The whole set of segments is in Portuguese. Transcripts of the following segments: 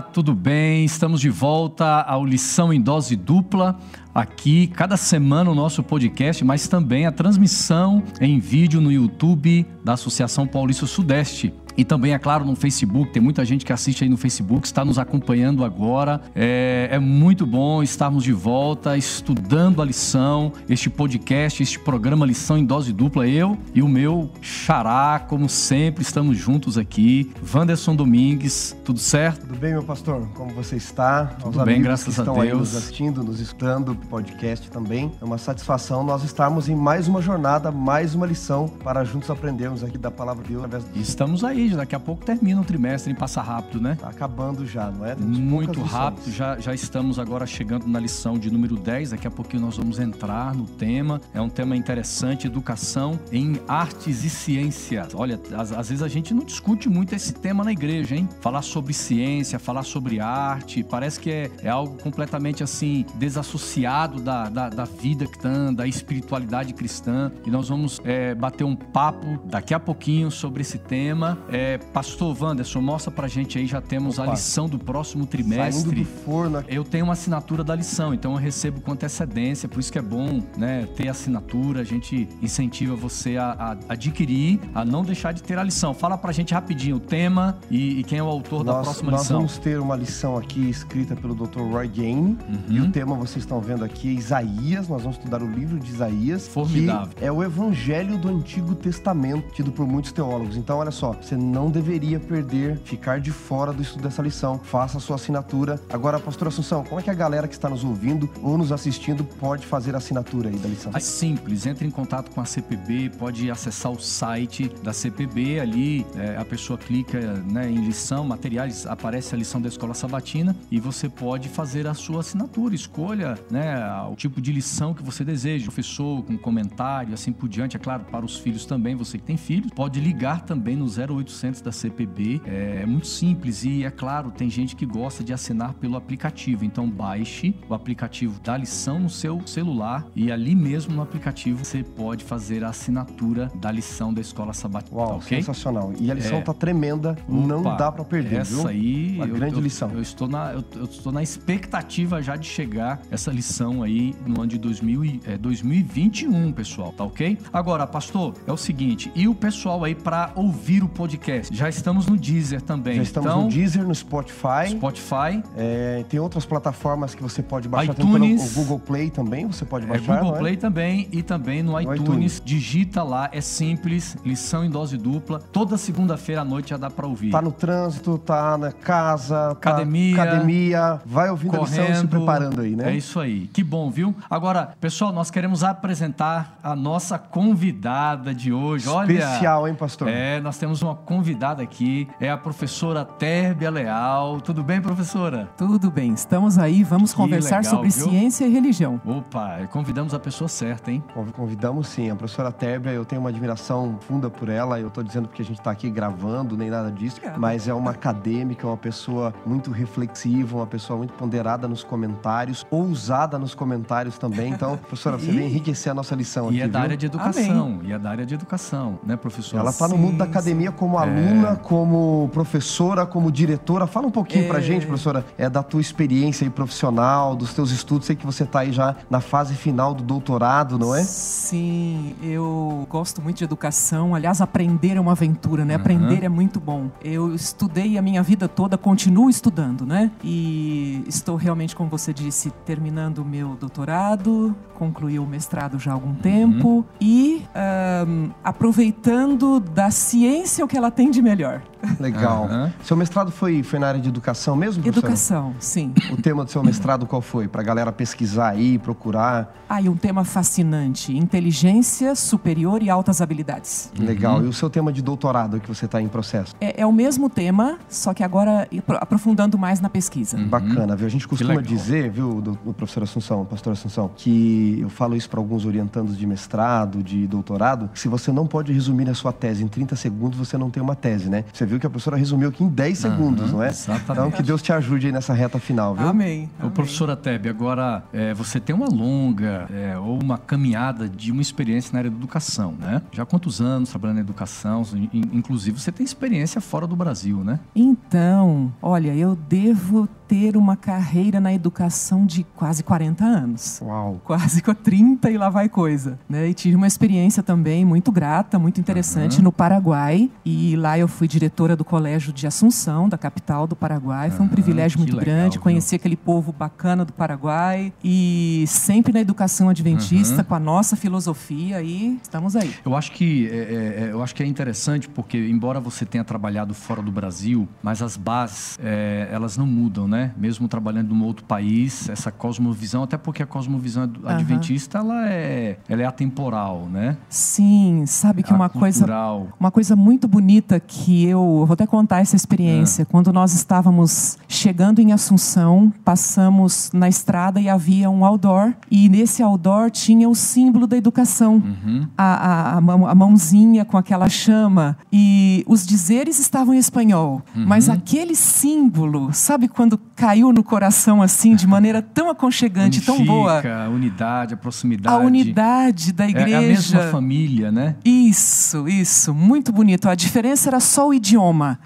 Olá, tudo bem? Estamos de volta ao Lição em Dose Dupla. Aqui, cada semana, o nosso podcast, mas também a transmissão em vídeo no YouTube da Associação Paulista Sudeste. E também, é claro, no Facebook, tem muita gente que assiste aí no Facebook, está nos acompanhando agora. É, é, muito bom estarmos de volta, estudando a lição, este podcast, este programa Lição em Dose Dupla. Eu e o meu xará, como sempre, estamos juntos aqui. Wanderson Domingues, tudo certo? Tudo bem, meu pastor? Como você está? Tudo Aos bem, graças a Deus. Aí nos assistindo, nos escutando, podcast também. É uma satisfação nós estarmos em mais uma jornada, mais uma lição para juntos aprendermos aqui da palavra de Deus. Estamos aí daqui a pouco termina o trimestre e passa rápido, né? Tá acabando já, não é? Temos Muito rápido, já, já estamos agora chegando na lição de número 10, daqui a pouquinho nós vamos entrar no tema. É um tema interessante, educação em artes e ciências. Olha, às, às vezes a gente não discute muito esse tema na igreja, hein? Falar sobre ciência, falar sobre arte, parece que é, é algo completamente assim, desassociado da, da, da vida cristã, da espiritualidade cristã. E nós vamos é, bater um papo daqui a pouquinho sobre esse tema. É, Pastor Wanderson, mostra pra gente aí, já temos Opa. a lição do próximo trimestre. Saindo do forno. Eu tenho uma assinatura da lição, então eu recebo com antecedência, por isso que é bom né, ter assinatura, a gente incentiva você a, a adquirir, a não deixar de ter a lição. Fala pra gente rapidinho o tema e, e quem é o autor nós, da próxima nós lição. Nós vamos ter uma lição aqui escrita pelo Dr. Roy Gain, uhum. e o tema vocês estão vendo aqui é Isaías, nós vamos estudar o livro de Isaías. Formidável. Que é o evangelho do Antigo Testamento, tido por muitos teólogos. Então, olha só, você não deveria perder, ficar de fora do estudo dessa lição. Faça a sua assinatura. Agora, pastor Assunção, como é que a galera que está nos ouvindo ou nos assistindo pode fazer a assinatura aí da lição? É simples, entre em contato com a CPB, pode acessar o site da CPB, ali é, a pessoa clica né, em lição, materiais, aparece a lição da Escola Sabatina e você pode fazer a sua assinatura. Escolha né, o tipo de lição que você deseja, professor com comentário, assim por diante. É claro, para os filhos também, você que tem filhos, pode ligar também no 0800 da CPB. É, é muito simples e, é claro, tem gente que gosta de assinar pelo aplicativo. Então, baixe o aplicativo da lição no seu celular e ali mesmo no aplicativo você pode fazer a assinatura da lição da Escola Sabatina. Uau, okay? sensacional. E a lição é... tá tremenda, Opa, não dá para perder, essa viu? aí, uma eu, grande eu, lição. Eu estou na eu, eu, estou na expectativa já de chegar essa lição aí no ano de 2000, é, 2021, pessoal, tá OK? Agora, pastor, é o seguinte, e o pessoal aí para ouvir o podcast? Já estamos no Deezer também. Já estamos então, no Deezer, no Spotify. Spotify. É, tem outras plataformas que você pode baixar. iTunes. Tem o Google Play também, você pode É, baixar. Google não é? Play também e também no, No iTunes. iTunes. Digita lá, é simples, lição em dose dupla. Toda segunda-feira à noite já dá para ouvir. Tá no trânsito, tá na casa, tá Academia. academia, vai ouvindo a lição e se correndo. preparando aí, né? É isso aí. Que bom, viu? Agora, pessoal, nós queremos apresentar a nossa convidada de hoje. Olha, Especial, hein, pastor? É, nós temos uma convidada aqui, é a professora Térbia Leal. Tudo bem, professora? Tudo bem, estamos aí, vamos Que conversar legal, sobre viu? ciência e religião. Opa, convidamos a pessoa certa, hein? Conv- Convidamos sim, a professora Térbia, eu tenho uma admiração funda por ela, eu tô dizendo porque a gente tá aqui gravando, nem nada disso, mas é uma acadêmica, uma pessoa muito reflexiva, uma pessoa muito ponderada nos comentários, ousada nos comentários também, então, professora, você vem enriquecer a nossa lição aqui, E é da viu? área de educação, e é da área de educação, né, professora? Ela tá no mundo da Sim, academia como É. aluna, como professora, como diretora. Fala um pouquinho pra É. gente, professora, é da tua experiência aí profissional, dos teus estudos. Sei que você tá aí já na fase final do doutorado, não é? Sim, eu gosto muito de educação. Aliás, aprender é uma aventura, né? Aprender é muito bom. Eu estudei a minha vida toda, continuo estudando, né? E estou realmente, como você disse, terminando o meu doutorado, concluí o mestrado já há algum tempo e ahn, aproveitando da ciência o que ela tem de melhor. Legal. Aham. Seu mestrado foi, foi na área de educação mesmo, professora? Educação, sim. O tema do seu mestrado qual foi? Pra galera pesquisar aí, procurar. Ah, e um tema fascinante: inteligência superior e altas habilidades. Legal. E o seu tema de doutorado que você tá em processo? É, é o mesmo tema, só que agora apro- aprofundando mais na pesquisa. Bacana, viu? A gente costuma dizer, viu, do, do professor Assunção, pastor Assunção, que eu falo isso para alguns orientandos de mestrado, de doutorado, que se você não pode resumir a sua tese em 30 segundos, você não tem uma tese, né? Você viu que a professora resumiu aqui em 10 segundos, não é? exatamente. Então que Deus te ajude aí nessa reta final, viu? Amém. Ô, amém. professora Tebe, agora é, você tem uma longa é, ou uma caminhada de uma experiência na área da educação, né? Já há quantos anos trabalhando na educação? In- Inclusive, você tem experiência fora do Brasil, né? Então, olha, eu devo ter uma carreira na educação de quase 40 anos. Uau. Quase com 30 e lá vai coisa. Né? E tive uma experiência também muito grata, muito interessante no Paraguai. E lá eu fui diretora do Colégio de Assunção, da capital do Paraguai. Foi um privilégio muito legal, grande. viu? Conheci aquele povo bacana do Paraguai. E sempre na educação adventista, Uhum. com a nossa filosofia. E estamos aí. Eu acho que é, é, é, eu acho que é interessante porque embora você tenha trabalhado fora do Brasil, mas as bases é, elas não mudam, né? Mesmo trabalhando num outro país, essa cosmovisão, até porque a cosmovisão ad- adventista ela é ela é atemporal, né? Sim, sabe que A uma coisa cultural. Uma coisa muito bonita que eu, eu vou até contar essa experiência. Quando nós estávamos chegando em Assunção, passamos na estrada e havia um outdoor. E nesse outdoor tinha o símbolo da educação. Uhum. A, a, a mão- a mãozinha com aquela chama. E os dizeres estavam em espanhol. Mas aquele símbolo, sabe quando caiu no coração assim, de maneira tão aconchegante, tão boa? Unifica, a unidade, a proximidade. A unidade da É- igreja. É a mesma família, né? Isso, isso, muito bonito. A diferença era só o idioma,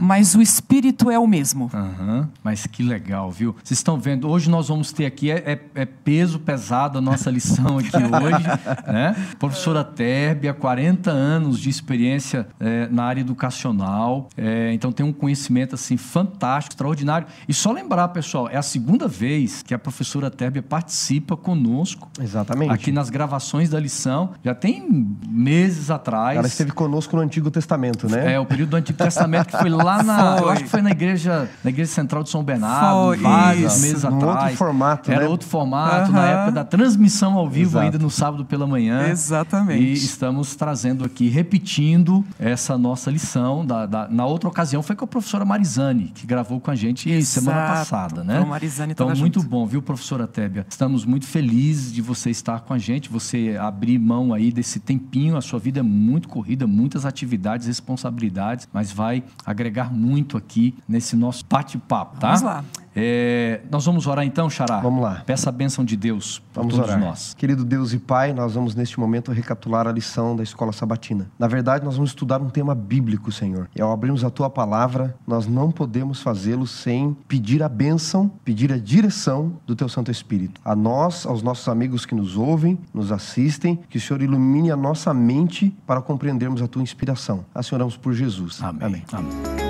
mas o espírito é o mesmo. Mas que legal, viu? Vocês estão vendo, hoje nós vamos ter aqui, é, é- é peso pesado a nossa lição aqui hoje, né? Professora Térbia, 40 anos de experiência é, na área educacional, é, então tem um conhecimento, assim, fantástico, extraordinário. E só lembrar, pessoal, é a segunda vez que a professora Térbia participa conosco Exatamente. aqui nas gravações da lição, já tem meses atrás. Ela esteve conosco no Antigo Testamento, né? É, o período do Antigo Testamento que foi lá na. Eu Foi. acho que foi na igreja, na igreja central de São Bernardo, Foi, vários isso. meses Num atrás. outro formato, Era né? outro formato, Aham. na época da transmissão ao vivo, Exato. ainda no sábado pela manhã. Exatamente. E estamos trazendo aqui, repetindo essa nossa lição. Da, da- na outra ocasião foi com a professora Marizane, que gravou com a gente semana Exato. Passada, né? Marizane então, muito junto. bom, viu, professora Tébia? Estamos muito felizes de você estar com a gente, você abrir mão aí desse tempinho. A sua vida é muito corrida, muitas atividades, responsabilidades, mas vai agregar muito aqui nesse nosso bate-papo, tá? Vamos lá. É, nós vamos orar então, Xará? Vamos lá. Peça a bênção de Deus para todos orar. nós. Querido Deus e Pai, nós vamos neste momento recapitular a lição da escola sabatina. Na verdade, nós vamos estudar um tema bíblico, Senhor. E ao abrirmos a tua palavra, nós não podemos fazê-lo sem pedir a bênção, pedir a direção do teu Santo Espírito. A nós, aos nossos amigos que nos ouvem, nos assistem, que o Senhor ilumine a nossa mente para compreendermos a tua inspiração. Assim oramos por Jesus. Amém. Amém. Muito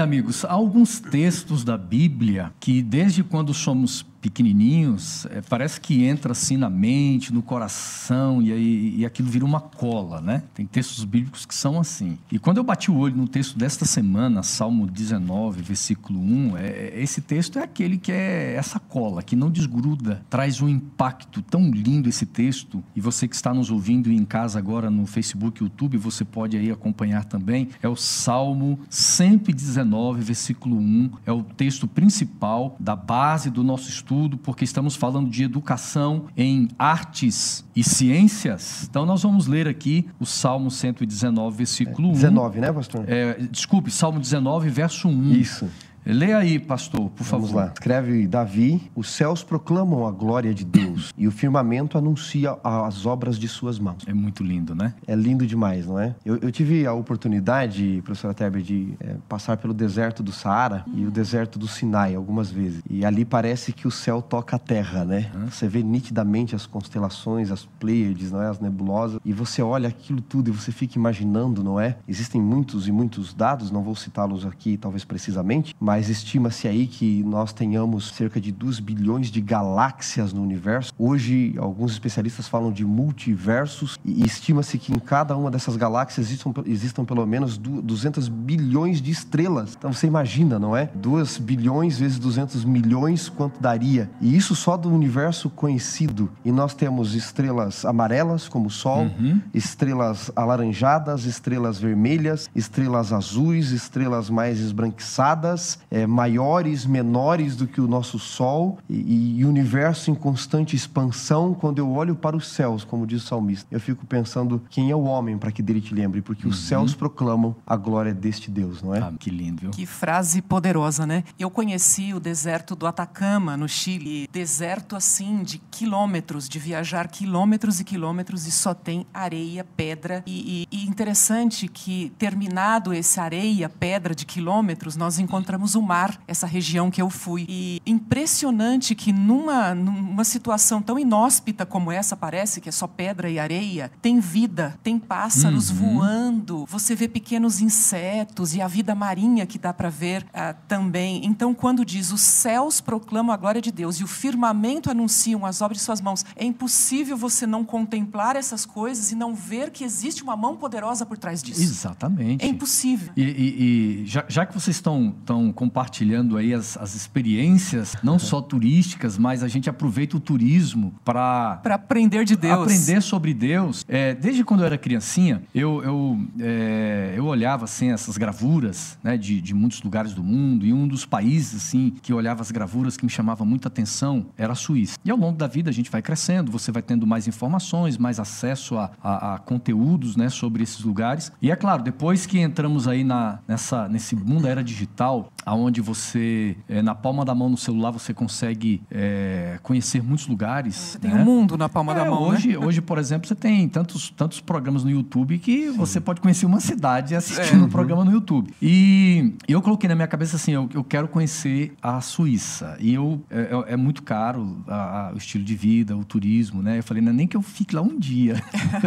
amigos. Há alguns textos da Bíblia que, desde quando somos pequenininhos, eh, parece que entra assim na mente, no coração, e, aí, e aquilo vira uma cola, né? Tem textos bíblicos que são assim. E quando eu bati o olho no texto desta semana, Salmo 19, versículo 1, é, é- esse texto é aquele que é essa cola, que não desgruda, traz um impacto tão lindo esse texto. E você que está nos ouvindo em casa agora no Facebook, YouTube, você pode aí acompanhar também. É o Salmo 119, versículo 1. É o texto principal da base do nosso estudo, porque estamos falando de educação em artes e ciências. Então nós vamos ler aqui o Salmo 119, versículo 1. 19, né, pastor? É, desculpe, Salmo 19, verso 1. Isso. Leia aí, pastor, por favor. Vamos lá. Escreve Davi: Os céus proclamam a glória de Deus e o firmamento anuncia as obras de suas mãos. É muito lindo, né? É lindo demais, não é? Eu, eu tive a oportunidade, professora Teber, de é, passar pelo deserto do Saara e o deserto do Sinai algumas vezes. E ali parece que o céu toca a terra, né? Você vê nitidamente as constelações, as Pleiades, não é? As nebulosas. E você olha aquilo tudo e você fica imaginando, não é? Existem muitos e muitos dados, não vou citá-los aqui talvez precisamente, mas estima-se aí que nós tenhamos cerca de 2 bilhões de galáxias no universo. Hoje, alguns especialistas falam de multiversos e estima-se que em cada uma dessas galáxias existam, existam pelo menos du- 200 bilhões de estrelas. Então você imagina, não é? 2 bilhões vezes 200 milhões, quanto daria? E isso só do universo conhecido. E nós temos estrelas amarelas, como o Sol, estrelas alaranjadas, estrelas vermelhas, estrelas azuis, estrelas mais esbranquiçadas, é, maiores, menores do que o nosso Sol e, e universo em constante expansão. Quando eu olho para os céus, como diz o salmista, eu fico pensando quem é o homem para que dele te lembre, porque uhum. os céus proclamam a glória deste Deus, não é? Ah, que lindo, viu? Que frase poderosa, né? Eu conheci o deserto do Atacama, no Chile. Deserto assim, de quilômetros, de viajar quilômetros e quilômetros e só tem areia, pedra. E, e, e interessante que, terminado esse areia, pedra de quilômetros, nós encontramos o mar, essa região que eu fui. E impressionante que numa, numa situação tão inóspita como essa, parece que é só pedra e areia, tem vida, tem pássaros uhum. voando, você vê pequenos insetos e a vida marinha que dá para ver uh, também. Então, quando diz os céus proclamam a glória de Deus e o firmamento anunciam as obras de suas mãos, é impossível você não contemplar essas coisas e não ver que existe uma mão poderosa por trás disso. Exatamente. É impossível. E, e, e já, já, que vocês estão, estão compartilhando aí as, as experiências, não só turísticas, mas a gente aproveita o turismo para... Para aprender de Deus. Aprender sobre Deus. É, desde quando eu era criancinha, eu, eu, é, eu olhava assim essas gravuras né, de, de muitos lugares do mundo e um dos países assim que eu olhava as gravuras que me chamava muita atenção era a Suíça. E ao longo da vida a gente vai crescendo, você vai tendo mais informações, mais acesso a, a, a conteúdos né, sobre esses lugares. E é claro, depois que entramos aí na, nessa, nesse mundo da era digital, aonde você, é, na palma da mão no celular, você consegue é, conhecer muitos lugares. Tem né? um mundo na palma é, da mão. Hoje, né? hoje, por exemplo, você tem tantos, tantos programas no YouTube que Sim. você pode conhecer uma cidade assistindo é. um programa no YouTube. E eu coloquei na minha cabeça assim: eu, eu quero conhecer a Suíça. E eu, é, é, é muito caro a, a, o estilo de vida, o turismo, né? Eu falei, não, nem que eu fique lá um dia.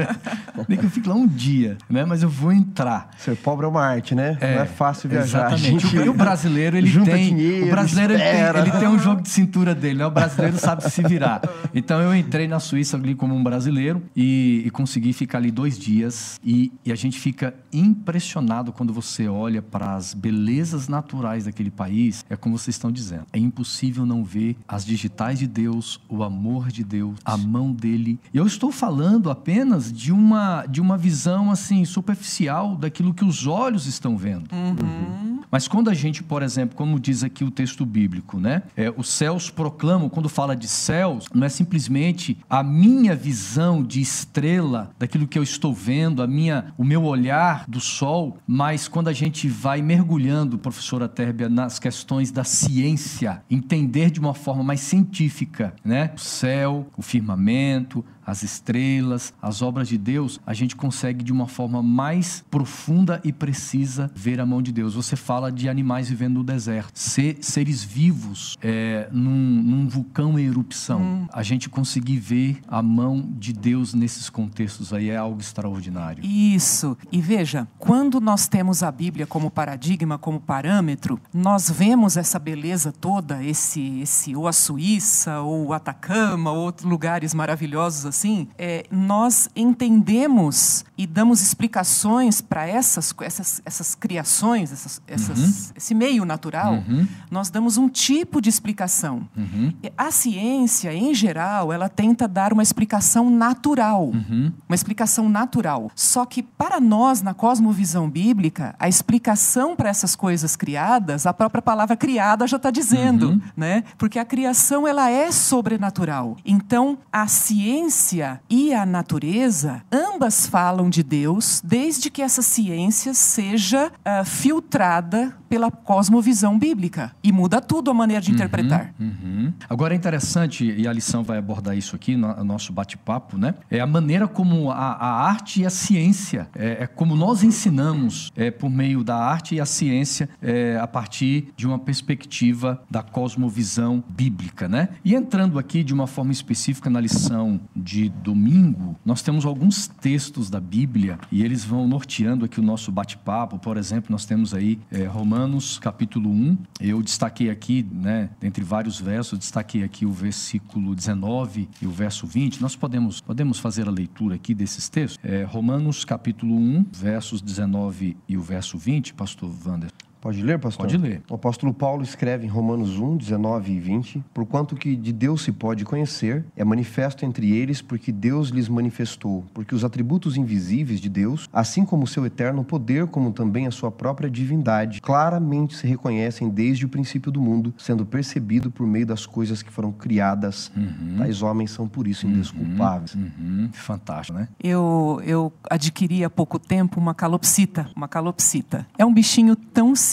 nem que eu fique lá um dia, né? Mas eu vou entrar. Ser pobre é uma arte, né? É, não é fácil viajar. Exatamente. Gente... O, brasileiro, ele tem. Dinheiro, o brasileiro ele tem, ele tem, um jogo de cintura dele, né? O brasileiro sabe se virar. Então eu entrei na Suíça ali como um brasileiro e, e consegui ficar ali dois dias. E, e a gente fica impressionado quando você olha para as belezas naturais daquele país. É como vocês estão dizendo. É impossível não ver as digitais de Deus, o amor de Deus, a mão dele. E eu estou falando apenas de uma, de uma visão assim superficial daquilo que os olhos estão vendo. Uhum. Mas quando a gente, por exemplo, como diz aqui o texto bíblico, né? É, os céus proclamam, quando fala de céus, não é simplesmente a minha visão de estrela, daquilo que eu estou vendo, a minha, o meu olhar do sol, mas quando a gente vai mergulhando, professora Térbia, nas questões da ciência, entender de uma forma mais científica, né? O céu, o firmamento, as estrelas, as obras de Deus, a gente consegue de uma forma mais profunda e precisa ver a mão de Deus. Você fala de animais vivendo no deserto, ser, seres vivos é, num, num, vulcão em erupção. Hum. A gente conseguir ver a mão de Deus nesses contextos aí é algo extraordinário. Isso. E veja, quando nós temos a Bíblia como paradigma, como parâmetro, nós vemos essa beleza toda, esse, esse ou a Suíça, ou o Atacama, ou outros lugares maravilhosos assim, é, nós entendemos e damos explicações para essas, essas, essas criações, essas, essas uhum. esse meio natural, uhum. nós damos um tipo de explicação. Uhum. A ciência, em geral, ela tenta dar uma explicação natural. Uhum. Uma explicação natural. Só que para nós, na cosmovisão bíblica, a explicação para essas coisas criadas, a própria palavra criada já está dizendo, uhum. né? Porque a criação ela é sobrenatural. Então, a ciência ciência e a natureza, ambas falam de Deus, desde que essa ciência seja uh, filtrada pela cosmovisão bíblica. E muda tudo a maneira de uhum, interpretar. Uhum. Agora é interessante, e a lição vai abordar isso aqui no nosso bate-papo, né? É a maneira como a, a arte e a ciência, é, é, como nós ensinamos é, por meio da arte e a ciência é, a partir de uma perspectiva da cosmovisão bíblica, né? E entrando aqui de uma forma específica na lição de domingo, nós temos alguns textos da Bíblia e eles vão norteando aqui o nosso bate-papo. Por exemplo, nós temos aí é, Romanos capítulo 1. Eu destaquei aqui, né, entre vários versos, destaquei aqui o versículo 19 e o verso 20. Nós podemos, podemos fazer a leitura aqui desses textos? É, Romanos capítulo 1, versos 19 e o verso 20, pastor Wander. Pode ler, pastor? Pode ler. O apóstolo Paulo escreve em Romanos 1, 19 e 20: Porquanto que de Deus se pode conhecer, é manifesto entre eles, porque Deus lhes manifestou. Porque os atributos invisíveis de Deus, assim como o seu eterno poder, como também a sua própria divindade, claramente se reconhecem desde o princípio do mundo, sendo percebido por meio das coisas que foram criadas. Uhum. Tais homens são por isso indesculpáveis. Uhum. Fantástico, né? Eu, eu adquiri há pouco tempo uma calopsita. Uma calopsita. É um bichinho tão simples,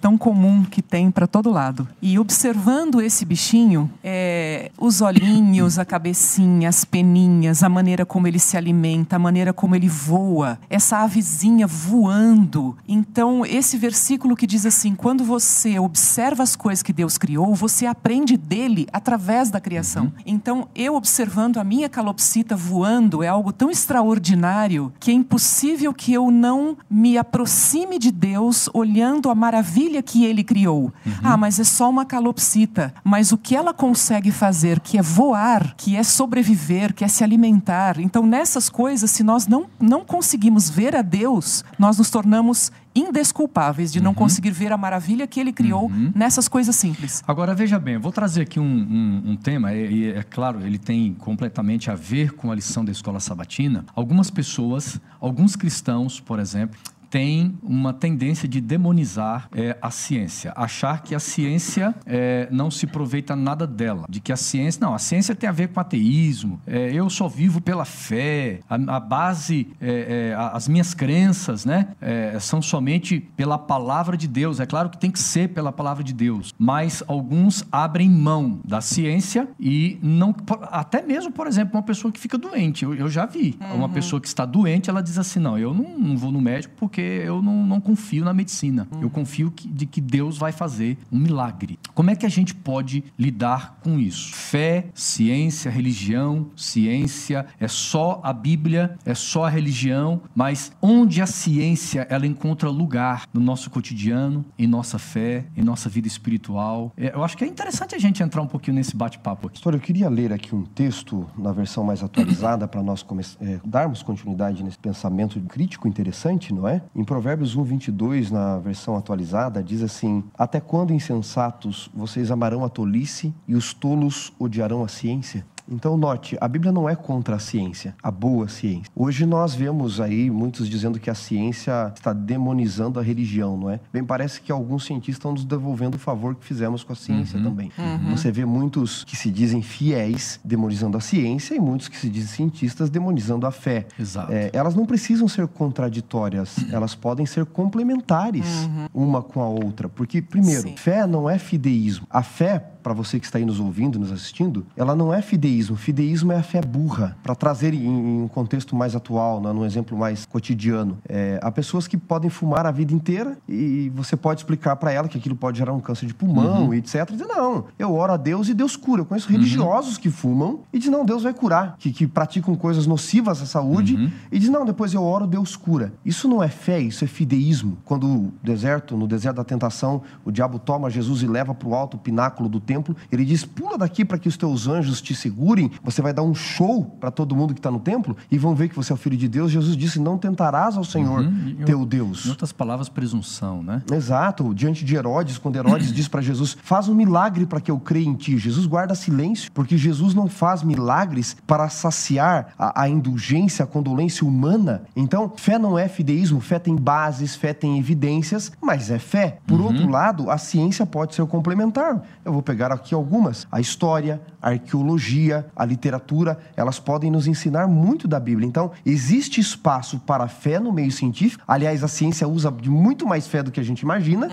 tão comum que tem para todo lado. E observando esse bichinho, é, os olhinhos, a cabecinha, as peninhas, a maneira como ele se alimenta, a maneira como ele voa, essa avezinha voando. Então, esse versículo que diz assim: quando você observa as coisas que Deus criou, você aprende dele através da criação. Então, eu observando a minha calopsita voando é algo tão extraordinário que é impossível que eu não me aproxime de Deus olhando a maravilha que ele criou. Ah, mas é só uma calopsita. Mas o que ela consegue fazer, que é voar, que é sobreviver, que é se alimentar. Então, nessas coisas, se nós não, não conseguimos ver a Deus, nós nos tornamos indesculpáveis de não conseguir ver a maravilha que ele criou nessas coisas simples. Agora, veja bem, eu vou trazer aqui um, um, um tema, e, e é claro, ele tem completamente a ver com a lição da escola sabatina. Algumas pessoas, alguns cristãos, por exemplo, têm uma tendência de demonizar é, a ciência, achar que a ciência é, não se aproveita nada dela, de que a ciência não, a ciência tem a ver com ateísmo. é, eu só vivo pela fé, a, a base, é, é, a- as minhas crenças, né, é, são somente pela palavra de Deus. É claro que tem que ser pela palavra de Deus, mas alguns abrem mão da ciência e não, até mesmo, por exemplo, uma pessoa que fica doente. Eu, eu já vi uma pessoa que está doente, ela diz assim, não, eu não, não vou no médico porque eu não, não confio na medicina. Eu confio que- de que Deus vai fazer um milagre. Como é que a gente pode lidar com isso? Fé, ciência, religião, ciência, é só a Bíblia, é só a religião, mas onde a ciência ela encontra lugar no nosso cotidiano, em nossa fé, em nossa vida espiritual. É, eu acho que é interessante a gente entrar um pouquinho nesse bate-papo aqui. Pastor, eu queria ler aqui um texto na versão mais atualizada para nós é, darmos continuidade nesse pensamento crítico interessante, não é? Em Provérbios 1, 22, na versão atualizada, diz assim: Até quando, insensatos, vocês amarão a tolice e os tolos odiarão a ciência? Então, note, a Bíblia não é contra a ciência, a boa ciência. Hoje nós vemos aí muitos dizendo que a ciência está demonizando a religião, não é? Bem, parece que alguns cientistas estão nos devolvendo o favor que fizemos com a ciência também. Você vê muitos que se dizem fiéis demonizando a ciência e muitos que se dizem cientistas demonizando a fé. Exato. É, elas não precisam ser contraditórias, elas podem ser complementares uma com a outra. Porque, primeiro, Sim. fé não é fideísmo. A fé, para você que está aí nos ouvindo, nos assistindo, ela não é fideísmo. Fideísmo é a fé burra. Para trazer em, em um contexto mais atual, né, num exemplo mais cotidiano, é, há pessoas que podem fumar a vida inteira e você pode explicar para ela que aquilo pode gerar um câncer de pulmão e etc. E dizer, não, eu oro a Deus e Deus cura. Eu conheço religiosos que fumam e dizem, não, Deus vai curar. Que, que praticam coisas nocivas à saúde e dizem, não, depois eu oro, Deus cura. Isso não é fé, isso é fideísmo. Quando o deserto, no deserto da tentação, o diabo toma Jesus e leva para o alto pináculo do templo, ele diz, pula daqui para que os teus anjos te segurem, você vai dar um show para todo mundo que está no templo e vão ver que você é o filho de Deus. Jesus disse, não tentarás ao Senhor, Uhum. Teu Em Deus. outras palavras, presunção, né? Exato, diante de Herodes, quando Herodes diz para Jesus: Faz um milagre para que eu creia em ti. Jesus guarda silêncio, porque Jesus não faz milagres para saciar a, a indulgência, a condolência humana. Então, fé não é fideísmo, fé tem bases, fé tem evidências, mas é fé. Por outro lado, a ciência pode ser complementar. Eu vou pegar aqui algumas: a história, a arqueologia, a literatura, elas podem nos ensinar muito da Bíblia. Então, existe espaço para a fé no meio científico. Aliás, a ciência usa de muito mais fé do que a gente imagina.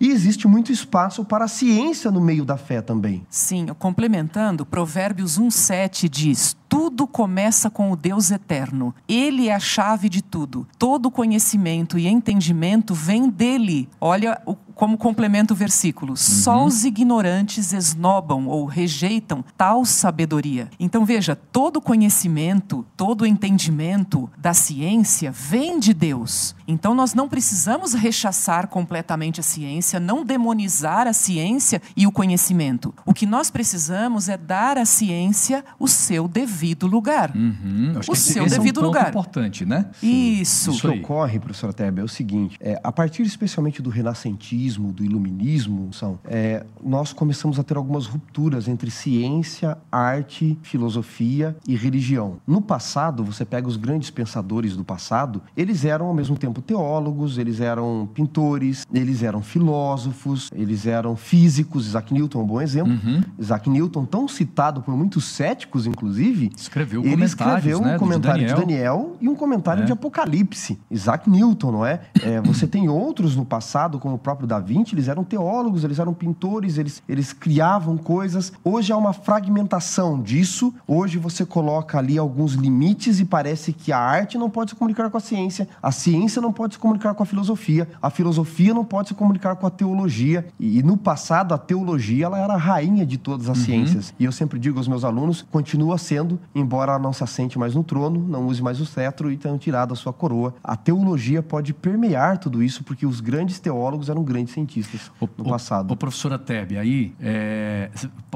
E existe muito espaço para a ciência no meio da fé também. Sim, complementando, Provérbios 1,7 diz: Tudo começa com o Deus eterno. Ele é a chave de tudo. Todo conhecimento e entendimento vem dele. Olha o- como complementa o versículo. Só os ignorantes esnobam ou rejeitam tal sabedoria. Então veja, todo conhecimento, todo entendimento da ciência vem de Deus. Então nós não precisamos rechaçar completamente a ciência, não demonizar a ciência e o conhecimento. O que nós precisamos é dar à ciência o seu devido lugar. Uhum. Acho O que esse- seu esse devido é um ponto lugar. importante, né? Isso. O Isso que ocorre, professora Tebe, é o seguinte: é, a partir especialmente do renascentismo, do iluminismo, são, é, nós começamos a ter algumas rupturas entre ciência, arte, filosofia e religião. No passado, você pega os grandes pensadores do passado, eles eram ao mesmo tempo teólogos, eles eram pintores, eles eram filósofos, eles eram físicos. Isaac Newton é um bom exemplo. Uhum. Isaac Newton, tão citado por muitos céticos, inclusive, Escreveu ele escreveu um né, comentário de Daniel. Daniel e um comentário É. de Apocalipse. Isaac Newton, não é? É, Você tem outros no passado, como o próprio Da Vinci, eles eram teólogos, eles eram pintores, eles, eles criavam coisas. Hoje há uma fragmentação disso. Hoje você coloca ali alguns limites e parece que a arte não pode se comunicar com a ciência, a ciência não pode se comunicar com a filosofia, a filosofia não pode se comunicar com a teologia. E, e no passado, a teologia ela era a rainha de todas as ciências. E eu sempre digo aos meus alunos, continua sendo, embora ela não se assente mais no trono, não use mais o cetro e tenham tirado a sua coroa. A teologia pode permear tudo isso, porque os grandes teólogos eram grandes cientistas O- no o- passado. O, professora Tebe, aí, é,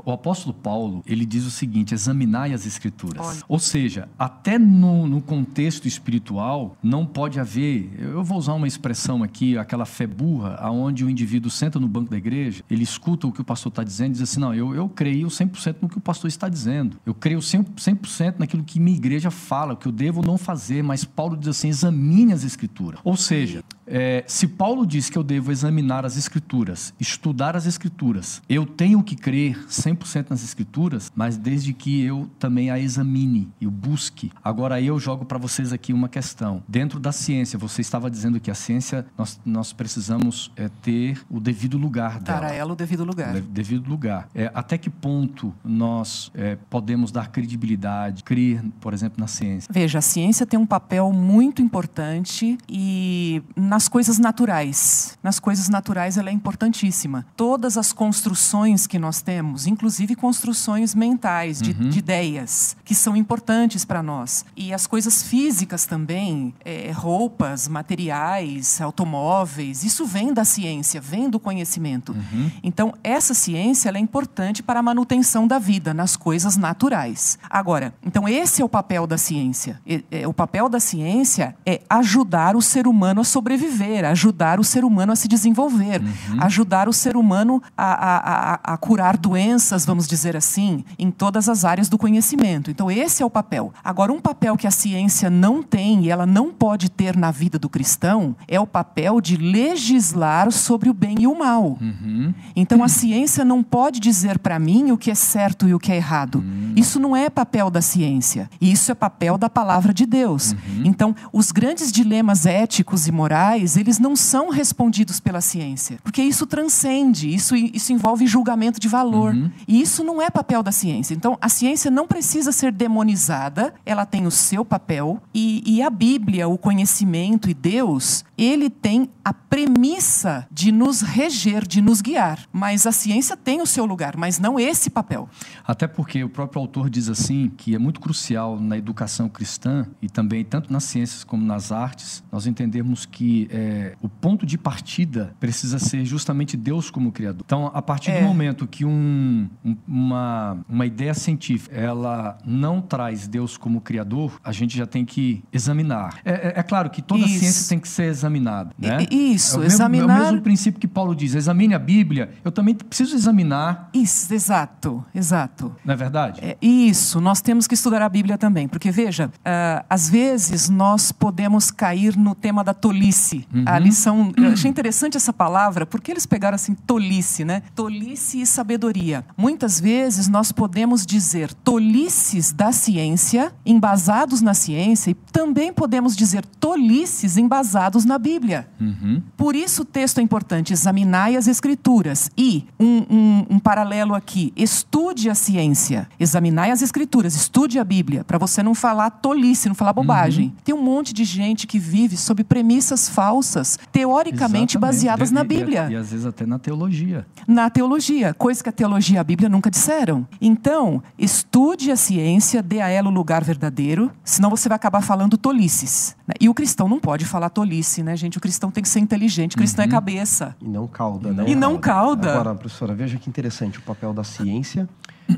o apóstolo Paulo, ele diz o seguinte, examinai as escrituras. Olha. Ou seja, até no, no contexto espiritual, não pode haver, eu vou usar uma expressão aqui, aquela fé burra, aonde o indivíduo senta no banco da igreja, ele escuta o que o pastor está dizendo e diz assim, não, eu, eu creio 100% no que o pastor está dizendo. Eu creio 100%, 100% naquilo que minha igreja fala, o que eu devo não fazer, mas Paulo diz assim, examine as escrituras. Ou seja, é, se Paulo diz que eu devo examinar as escrituras, estudar as escrituras, eu tenho que crer 100% nas escrituras, mas desde que eu também a examine, eu busque. Agora eu jogo para vocês aqui uma questão. Dentro da ciência, você estava dizendo que a ciência nós, nós precisamos é, ter o devido lugar Dar dela. a ela o devido lugar. De- devido lugar. É, até que ponto nós é, podemos dar credibilidade, crer, por exemplo, na ciência? Veja, a ciência tem um papel muito importante e nas coisas naturais. Nas coisas naturais ela é importantíssima. Todas as construções que nós temos, inclusive construções mentais, de, de ideias, que são importantes para nós. E as coisas físicas também, é, roupas, materiais, automóveis, isso vem da ciência, vem do conhecimento. Então, essa ciência ela é importante para a manutenção da vida nas coisas naturais. Agora, então esse é o papel da ciência. E- é, o papel da ciência é ajudar o ser humano a sobreviver, ajudar o ser humano a se desenvolver, ajudar o ser humano a, a- a- a curar doenças, vamos dizer assim, em todas as áreas do conhecimento. Então, esse é o papel. Agora, um papel que a ciência não tem e ela não pode ter na vida do cristão é o papel de legislar sobre o bem e o mal. Então a ciência não pode dizer para mim o que é certo e o que é errado. Isso não é papel da ciência. Isso é papel da palavra de Deus. Então os grandes dilemas éticos e morais, eles não são respondidos pela ciência, porque isso transcende, isso, isso envolve julgamento de valor. E isso não é papel da ciência. Então a ciência não precisa ser demonizada, ela tem o seu papel e, e a Bíblia, o conhecimento e Deus, ele tem a premissa de nos reger, de nos guiar. Mas a ciência tem o seu lugar, mas não esse papel. Até porque o próprio autor diz assim que é muito crucial na educação cristã e também tanto nas ciências como nas artes nós entendermos que é, o ponto de partida precisa ser justamente Deus como criador. Então, a partir É. do momento que um- um- uma, uma ideia científica ela não traz Deus como criador, a gente já tem que examinar. É, é- é claro que toda Isso. ciência tem que ser examinada, né? E- isso, é mesmo, examinar- É o mesmo princípio que Paulo diz: examine a Bíblia. Eu também preciso examinar, Isso, exato, exato. não é verdade? É, isso, nós temos que estudar a Bíblia também, porque veja, ah, às vezes nós podemos cair no tema da tolice. A lição, eu achei interessante essa palavra, porque eles pegaram assim tolice, né? Tolice e sabedoria. Muitas vezes nós podemos dizer tolices da ciência, embasados na ciência, e também podemos dizer tolices embasados na Bíblia. Uhum. Por isso o texto é importante, examinai as escrituras. E um, um- um paralelo aqui, estude a ciência, examinai as escrituras, estude a Bíblia, para você não falar tolice, não falar bobagem. Tem um monte de gente que vive sob premissas falsas, teoricamente Exatamente. baseadas na E- e- Bíblia E, às vezes até na teologia. na teologia, coisa que a teologia e a Bíblia nunca disseram. Então, estude a ciência, dê a ela o lugar verdadeiro, senão você vai acabar falando tolices. né? E o cristão não pode falar tolice, né, gente? O cristão tem que ser inteligente, o cristão é cabeça. E não cauda, né? E não cauda. Agora, professora, veja que interessante o papel da ciência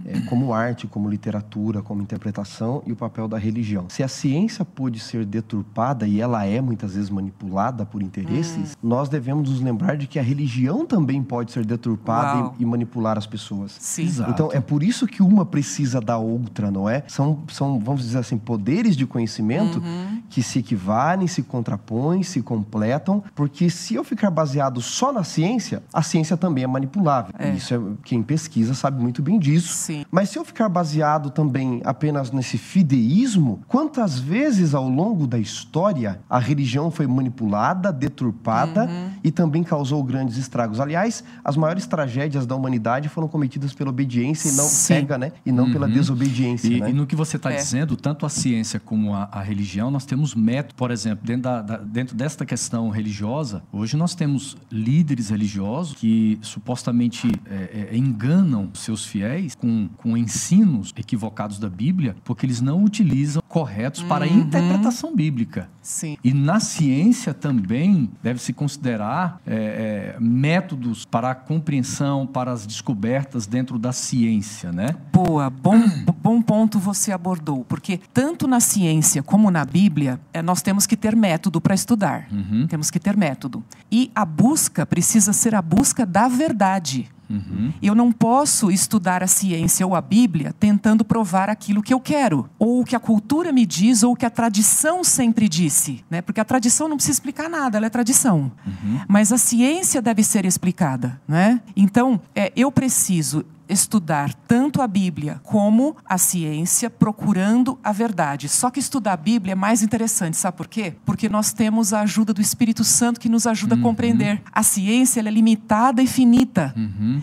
é, como arte, como literatura, como interpretação e o papel da religião. Se a ciência pôde ser deturpada e ela é muitas vezes manipulada por interesses, Hum. nós devemos nos lembrar de que a religião também pode ser deturpada e, e manipular as pessoas. Sim. Exato. Então, é por isso que uma precisa da outra, não é? São, são vamos dizer assim, poderes de conhecimento Uhum. que se equivalem, se contrapõem, se completam, porque se eu ficar baseado só na ciência, a ciência também é manipulável. É. Isso é, quem pesquisa sabe muito bem disso. Sim. Mas se eu ficar baseado também apenas nesse fideísmo, quantas vezes ao longo da história a religião foi manipulada, deturpada Uhum. e também causou grandes estragos? Aliás, as maiores tragédias da humanidade foram cometidas pela obediência e não Sim. cega, né? E não pela desobediência, E, né? e no que você está É. dizendo, tanto a ciência como a, a religião, nós temos método. Por exemplo, dentro, da- da- dentro desta questão religiosa, hoje nós temos líderes religiosos que supostamente é, é, enganam seus fiéis com, com ensinos equivocados da Bíblia, porque eles não utilizam corretos para a Uhum. interpretação bíblica. Sim. E na ciência também deve-se considerar é, é, métodos para a compreensão, para as descobertas dentro da ciência, né? Boa, bom, bom ponto você abordou, porque tanto na ciência como na Bíblia, eh, nós temos que ter método para estudar. Uhum. Temos que ter método. E a busca precisa ser a busca da verdade. Uhum. Eu não posso estudar a ciência ou a Bíblia tentando provar aquilo que eu quero, ou o que a cultura me diz, ou o que a tradição sempre disse, né? Porque a tradição não precisa explicar nada, ela é tradição. Mas a ciência deve ser explicada, né? Então, é, eu preciso estudar tanto a Bíblia como a ciência, procurando a verdade. Só que estudar a Bíblia é mais interessante, sabe por quê? Porque nós temos a ajuda do Espírito Santo que nos ajuda a compreender. A ciência ela é limitada e finita.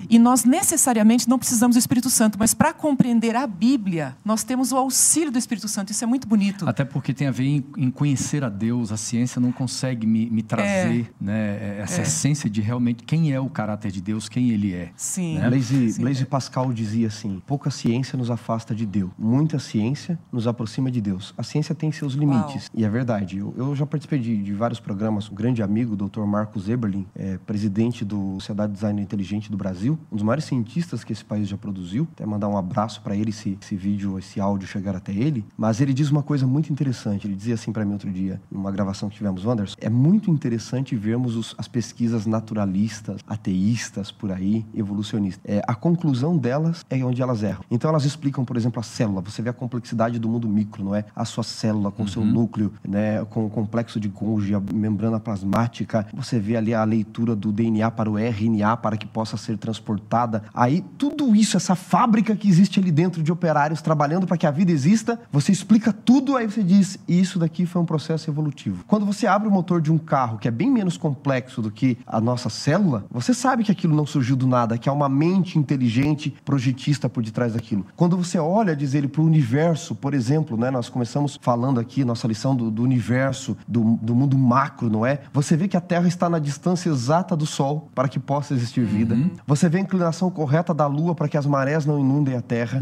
E nós necessariamente não precisamos do Espírito Santo, mas para compreender a Bíblia, nós temos o auxílio do Espírito Santo. Isso é muito bonito. Até porque tem a ver em, em conhecer a Deus. A ciência não consegue me, me trazer né, essa É. essência de realmente quem é o caráter de Deus, quem ele é. Sim. né? Blaise, Sim. Blaise Pascal dizia assim: pouca ciência nos afasta de Deus, muita ciência nos aproxima de Deus. A ciência tem seus limites, e é verdade. Eu, eu já participei de, de vários programas. Um grande amigo, o Dr. Marcos Eberlin, é presidente do Sociedade de Design Inteligente do Brasil, um dos maiores cientistas que esse país já produziu. Até mandar um abraço para ele se esse vídeo, esse áudio chegar até ele. Mas ele diz uma coisa muito interessante. Ele dizia assim para mim outro dia, numa gravação que tivemos, Wanderson: é muito interessante vermos os- as pesquisas naturalistas, ateístas por aí, evolucionistas. É, a conclusão delas é onde elas erram. Então elas explicam, por exemplo, a célula. Você vê a complexidade do mundo micro, não é? A sua célula com o seu núcleo, né? Com o complexo de Golgi, a membrana plasmática. Você vê ali a leitura do DNA para o RNA para que possa ser transportada. Aí tudo isso, essa fábrica que existe ali dentro de operários trabalhando para que a vida exista, você explica tudo, aí você diz, isso daqui foi um processo evolutivo. Quando você abre o motor de um carro que é bem menos complexo do que a nossa célula, você sabe que aquilo não surgiu do nada, que há uma mente inteligente, projetista por detrás daquilo. Quando você olha, diz ele, para o universo, por exemplo, né? Nós começamos falando aqui, nossa lição do, do universo, do, do mundo macro, não é? Você vê que a Terra está na distância exata do Sol para que possa existir vida. Você vê a inclinação correta da Lua para que as marés não inundem a Terra.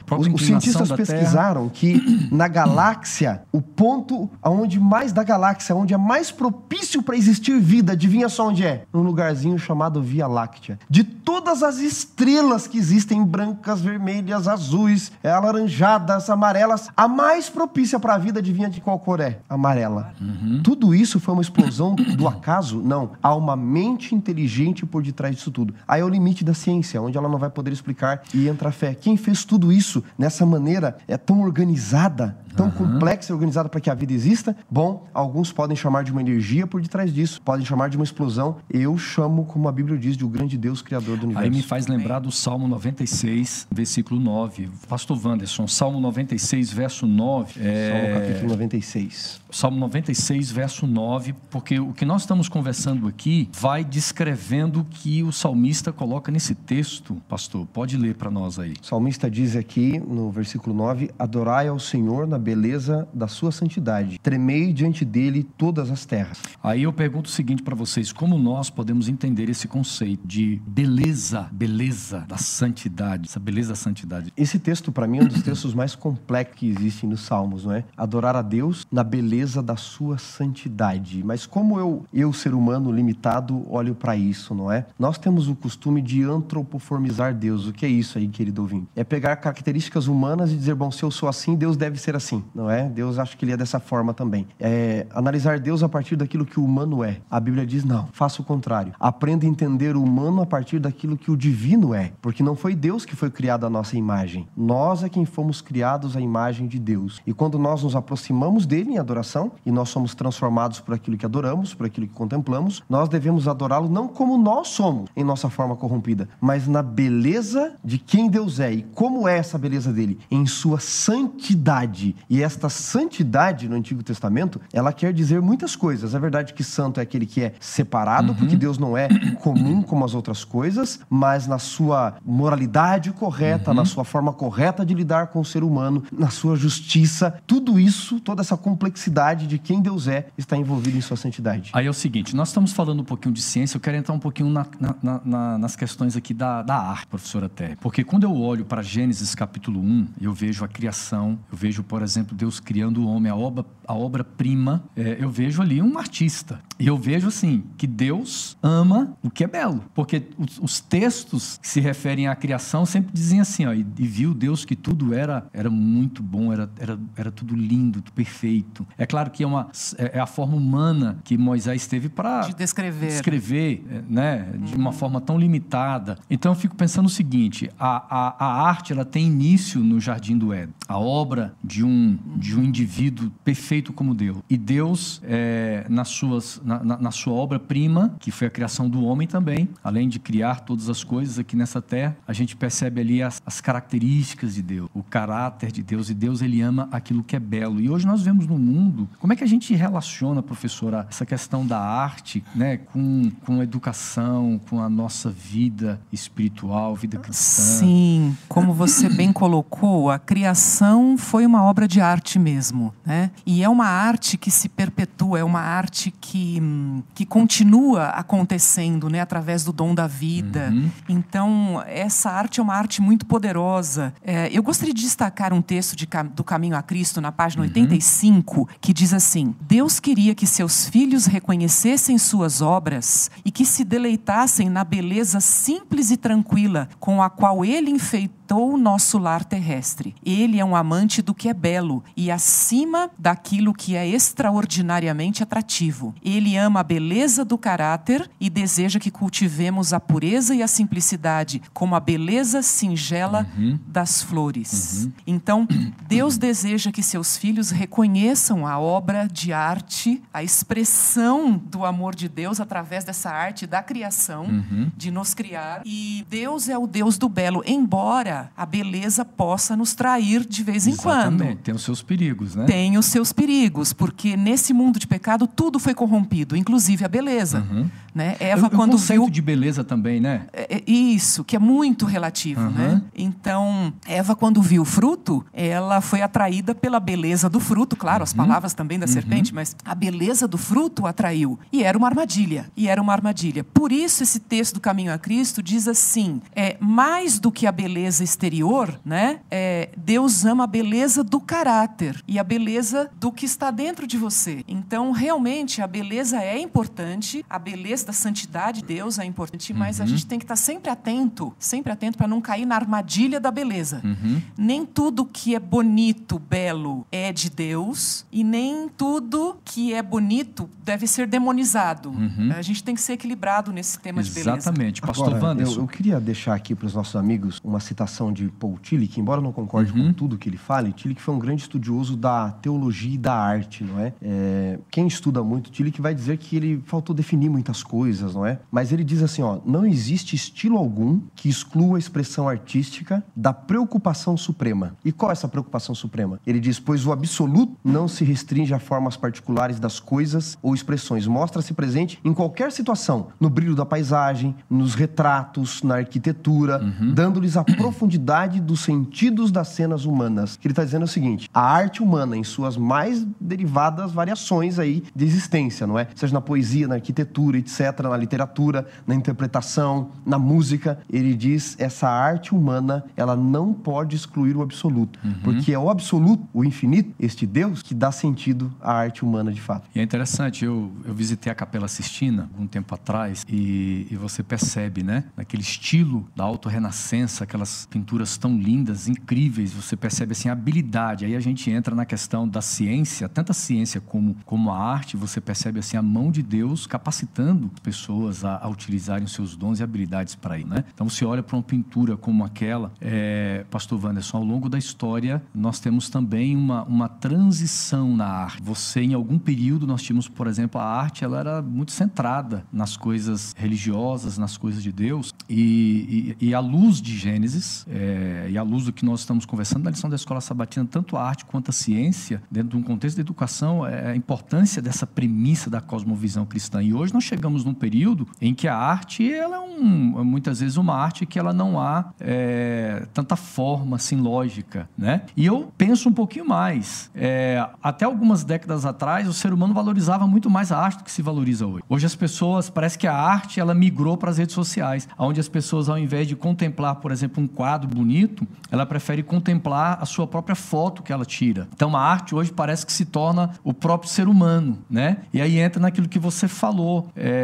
A própria Os, cientistas da Terra. pesquisaram que na galáxia, o ponto aonde mais da galáxia, onde é mais propício para existir vida, adivinha só onde é? Num lugarzinho chamado Via Láctea. De todas as estrelas que existem, brancas, vermelhas, azuis, é, alaranjadas, amarelas, a mais propícia para a vida, adivinha de qual cor é? Amarela. Tudo isso foi uma explosão do acaso? Não. Há uma mente inteligente por detrás disso tudo. Aí é o limite da ciência, onde ela não vai poder explicar e entra a fé. Quem fez tudo isso nessa maneira é tão organizada, tão complexa e organizada para que a vida exista? Bom, alguns podem chamar de uma energia por detrás disso, podem chamar de uma explosão. Eu chamo, como a Bíblia diz, de o grande Deus criador do universo. Aí me faz lembrar do Salmo 96, versículo 9. Pastor Wanderson, Salmo 96, verso 9. É... Salmo capítulo 96. Salmo 96, verso 9, porque o que nós estamos conversando aqui vai descrevendo o que o salmista coloca nesse texto. Pastor, pode ler para nós aí. O salmista diz aqui no versículo 9: Adorai ao Senhor na beleza da sua santidade. Tremei diante dele todas as terras. Aí eu pergunto o seguinte para vocês: como nós podemos entender esse conceito de beleza, beleza da santidade, essa beleza da santidade? Esse texto, para mim, é um dos textos mais complexos que existem nos Salmos, não é? Adorar a Deus na beleza da sua santidade. Mas como eu, eu ser humano limitado, olho para isso, não é? Nós temos o costume de antropoformizar Deus. O que é isso aí, querido ouvinte? É pegar características humanas e dizer, bom, se eu sou assim, Deus deve ser assim, não é? Deus acho que ele é dessa forma também. É analisar Deus a partir daquilo que o humano é. A Bíblia diz, não, faça o contrário. Aprenda a entender o humano a partir daquilo que o divino é. Porque não foi Deus que foi criado a nossa imagem. Nós é quem fomos criados à imagem de Deus. E quando nós nos aproximamos dele em adoração, e nós somos transformados por aquilo que adoramos, por aquilo que contemplamos, nós devemos adorá-lo não como nós somos, em nossa forma corrompida, mas na beleza de quem Deus é. E como é essa beleza dele? Em sua santidade. E esta santidade no Antigo Testamento, ela quer dizer muitas coisas. É verdade que santo é aquele que é separado, uhum. porque Deus não é comum como as outras coisas, mas na sua moralidade correta, uhum. na sua forma correta de lidar com o ser humano, na sua justiça, tudo isso, toda essa complexidade de quem Deus é, está envolvido em sua santidade. Aí é o seguinte, nós estamos falando um pouquinho de ciência, eu quero entrar um pouquinho na, na, na, nas questões aqui da, da arte, professora Té. Porque quando eu olho para Gênesis capítulo 1, eu vejo a criação, eu vejo, por exemplo, Deus criando o homem, a obra, a obra-prima, é, eu vejo ali um artista. E eu vejo assim, que Deus ama o que é belo. Porque os, os textos que se referem à criação sempre dizem assim, ó, e, e, viu Deus que tudo era, era muito bom, era, era, era tudo lindo, tudo perfeito. É claro que é, uma, é, é a forma humana que Moisés teve para de descrever, descrever é, né, uhum. de uma uhum. forma tão limitada. Então eu fico pensando o seguinte: a, a, a arte ela tem início no jardim do Éden, a obra de um de um indivíduo perfeito como Deus. E Deus é, nas suas na, na, na sua obra prima, que foi a criação do homem também, além de criar todas as coisas aqui nessa terra, a gente percebe ali as, as características de Deus, o caráter de Deus. E Deus ele ama aquilo que é belo. E hoje nós vemos no mundo como é que a gente relaciona, professora, essa questão da arte, né, com com a educação, com a nossa vida espiritual, vida cristã. Sim, como você bem colocou, a criação foi uma obra de arte mesmo, né? E é uma arte que se perpetua, é uma arte que que continua acontecendo, né, através do dom da vida. Uhum. Então, essa arte é uma arte muito poderosa. É, eu gostaria de destacar um texto de, do Caminho a Cristo, na página uhum. 85, que diz assim: Deus queria que seus filhos reconhecessem suas obras e que se deleitassem na beleza simples e tranquila com a qual ele enfeitou o nosso lar terrestre. Ele é um amante do que é belo e acima daquilo que é extraordinariamente atrativo. Ele ama a beleza do caráter e deseja que cultivemos a pureza e a simplicidade, como a beleza singela uhum. das flores. Uhum. Então, Deus deseja que seus filhos reconheçam a obra de arte, a expressão do amor de Deus através dessa arte da criação, uhum. de nos criar. E Deus é o Deus do belo, embora a beleza possa nos trair de vez em Exatamente. quando. Tem os seus perigos, né? Tem os seus perigos, porque nesse mundo de pecado tudo foi corrompido, inclusive a beleza. Uhum. Né? Eva, o, quando conceito viu... de beleza também, né? É, é, isso, que é muito relativo, uhum. né? Então, Eva, quando viu o fruto, ela foi atraída pela beleza do fruto, claro, as uhum. palavras também da uhum. serpente, mas a beleza do fruto atraiu. E era uma armadilha. E era uma armadilha. Por isso, esse texto do Caminho a Cristo diz assim: é mais do que a beleza exterior, né? É, Deus ama a beleza do caráter e a beleza do que está dentro de você. Então, realmente, a beleza é importante, a beleza da santidade de Deus é importante, mas uhum. a gente tem que estar sempre atento, sempre atento para não cair na armadilha da beleza. Uhum. Nem tudo que é bonito, belo, é de Deus e nem tudo que é bonito deve ser demonizado. Uhum. A gente tem que ser equilibrado nesse tema Exatamente. de beleza. Exatamente. Pastor Agora, Wanderson. Eu, eu, queria deixar aqui para os nossos amigos uma citação de Paul Tillich, embora eu não concorde com uhum. tudo que ele fala, Tillich foi um grande estudioso da teologia e da arte, não é? é quem estuda muito Tillich vai dizer que ele faltou definir muitas coisas coisas, não é? Mas ele diz assim, ó, não existe estilo algum que exclua a expressão artística da preocupação suprema. E qual é essa preocupação suprema? Ele diz, pois o absoluto não se restringe a formas particulares das coisas ou expressões, mostra-se presente em qualquer situação, no brilho da paisagem, nos retratos, na arquitetura, uhum. dando-lhes a profundidade dos sentidos das cenas humanas. Que ele está dizendo o seguinte: a arte humana, em suas mais derivadas variações aí de existência, não é? Seja na poesia, na arquitetura, etc., na literatura, na interpretação, na música, ele diz essa arte humana, ela não pode excluir o absoluto, uhum. porque é o absoluto, o infinito, este Deus que dá sentido à arte humana de fato. E é interessante, eu, eu visitei a Capela Sistina um tempo atrás e, e você percebe, né, naquele estilo da auto-renascença, aquelas pinturas tão lindas, incríveis, você percebe assim a habilidade. Aí a gente entra na questão da ciência, tanto a ciência como, como a arte, você percebe assim a mão de Deus capacitando pessoas a, a utilizarem seus dons e habilidades para ir, né? Então você olha para uma pintura como aquela, é, Pastor Wanderson, ao longo da história nós temos também uma, uma transição na arte. Você em algum período nós tínhamos, por exemplo, a arte, ela era muito centrada nas coisas religiosas, nas coisas de Deus e, e, e à luz de Gênesis é, e à luz do que nós estamos conversando na lição da escola sabatina, tanto a arte quanto a ciência, dentro de um contexto de educação, é a importância dessa premissa da cosmovisão cristã. E hoje nós chegamos num período em que a arte, ela é um, muitas vezes uma arte que ela não há é, tanta forma assim lógica, né? E eu penso um pouquinho mais. É, até algumas décadas atrás, o ser humano valorizava muito mais a arte do que se valoriza hoje. Hoje as pessoas, parece que a arte ela migrou para as redes sociais, onde as pessoas ao invés de contemplar, por exemplo, um quadro bonito, ela prefere contemplar a sua própria foto que ela tira. Então a arte hoje parece que se torna o próprio ser humano, né? E aí entra naquilo que você falou. É,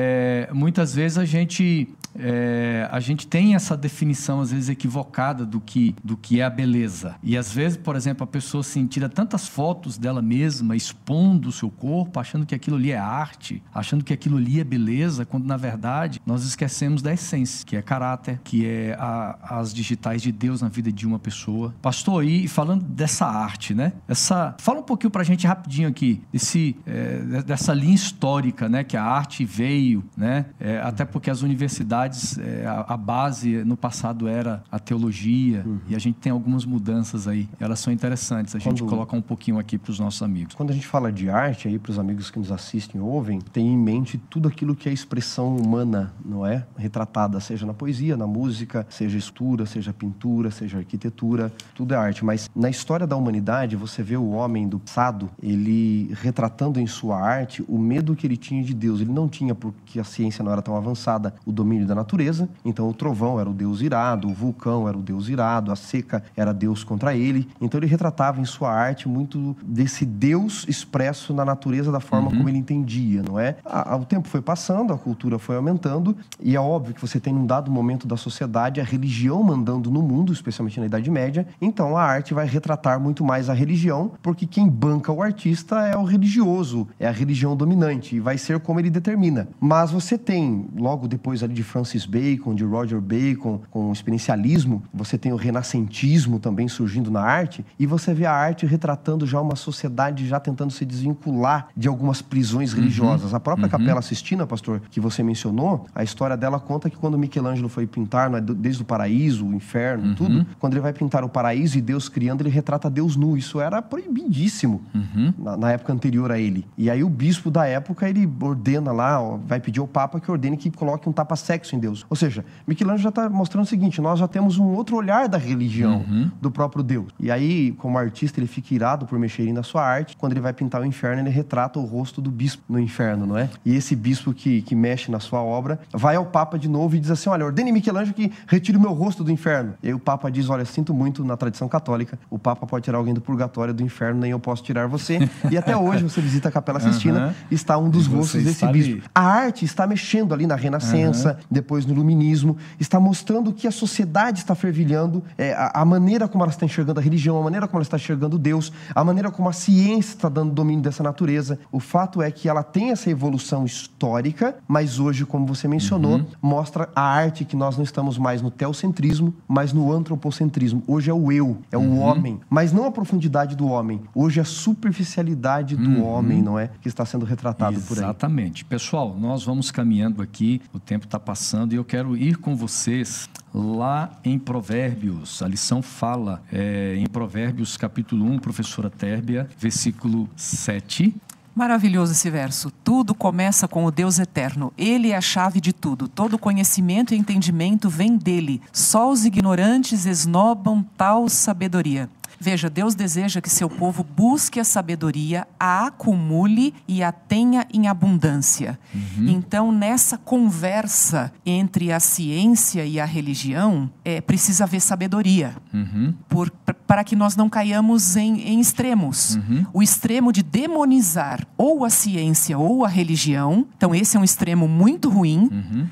muitas vezes a gente é, a gente tem essa definição, às vezes, equivocada do que, do que é a beleza. E, às vezes, por exemplo, a pessoa assim, tira tantas fotos dela mesma, expondo o seu corpo, achando que aquilo ali é arte, achando que aquilo ali é beleza, quando, na verdade, nós esquecemos da essência, que é caráter, que é a, as digitais de Deus na vida de uma pessoa. Pastor, e falando dessa arte, né? Essa, fala um pouquinho pra gente rapidinho aqui, desse, é, dessa linha histórica, né? Que a arte veio, né? É, até porque as universidades universidades, é, a, a, base no passado era a teologia, uhum. e a gente tem algumas mudanças aí. Elas são interessantes, a Quando, gente coloca um pouquinho aqui para os nossos amigos. Quando a gente fala de arte, aí para os amigos que nos assistem ouvem, tem em mente tudo aquilo que é expressão humana, não é? Retratada, seja na poesia, na música, seja escultura, seja pintura, seja arquitetura, tudo é arte. Mas na história da humanidade, você vê o homem do passado, ele retratando em sua arte o medo que ele tinha de Deus. Ele não tinha, porque a ciência não era tão avançada, o domínio da natureza. Então o trovão era o deus irado, o vulcão era o deus irado, a seca era Deus contra ele. Então ele retratava em sua arte muito desse Deus expresso na natureza da forma uhum. como ele entendia, não é? o tempo foi passando, a cultura foi aumentando e é óbvio que você tem num dado momento da sociedade a religião mandando no mundo, especialmente na Idade Média. Então a arte vai retratar muito mais a religião, porque quem banca o artista é o religioso, é a religião dominante e vai ser como ele determina. Mas você tem logo depois ali de Francis Francis Bacon, de Roger Bacon, com o experiencialismo, você tem o renascentismo também surgindo na arte, e você vê a arte retratando já uma sociedade já tentando se desvincular de algumas prisões uhum. religiosas. A própria uhum. Capela Sistina, pastor, que você mencionou, a história dela conta que quando Michelangelo foi pintar, é desde o paraíso, o inferno, uhum. tudo, quando ele vai pintar o paraíso e Deus criando, ele retrata Deus nu. Isso era proibidíssimo uhum. na, na, época anterior a ele. E aí o bispo da época, ele ordena lá, ó, vai pedir ao Papa que ordene que coloque um tapa-sexo em Deus. Ou seja, Michelangelo já está mostrando o seguinte: nós já temos um outro olhar da religião, uhum. do próprio Deus. E aí, como artista, ele fica irado por mexer na sua arte. Quando ele vai pintar o inferno, ele retrata o rosto do bispo no inferno, não é? E esse bispo que, que mexe na sua obra vai ao Papa de novo e diz assim: Olha, ordene Michelangelo que retire o meu rosto do inferno. E aí o Papa diz: Olha, sinto muito na tradição católica, o Papa pode tirar alguém do purgatório, do inferno, nem eu posso tirar você. e até hoje você visita a Capela Sistina, uhum. está um dos rostos desse bispo. A arte está mexendo ali na Renascença, uhum depois no iluminismo, está mostrando que a sociedade está fervilhando, é, a, a, maneira como ela está enxergando a religião, a maneira como ela está enxergando Deus, a maneira como a ciência está dando domínio dessa natureza. O fato é que ela tem essa evolução histórica, mas hoje, como você mencionou, uhum. mostra a arte que nós não estamos mais no teocentrismo, mas no antropocentrismo. Hoje é o eu, é o uhum. homem, mas não a profundidade do homem. Hoje é a superficialidade do uhum. homem, não é? Que está sendo retratado Exatamente. por aí. Exatamente. Pessoal, nós vamos caminhando aqui, o tempo está passando e eu quero ir com vocês lá em Provérbios. A lição fala é, em Provérbios, capítulo 1, professora Térbia, versículo 7. Maravilhoso esse verso. Tudo começa com o Deus eterno. Ele é a chave de tudo. Todo conhecimento e entendimento vem dele. Só os ignorantes esnobam tal sabedoria. Veja, Deus deseja que seu povo busque a sabedoria, a acumule e a tenha em abundância. Uhum. Então, nessa conversa entre a ciência e a religião, é, precisa haver sabedoria. Uhum. Por, para que nós não caiamos em, em extremos. Uhum. O extremo de demonizar ou a ciência ou a religião. Então, esse é um extremo muito ruim. Uh,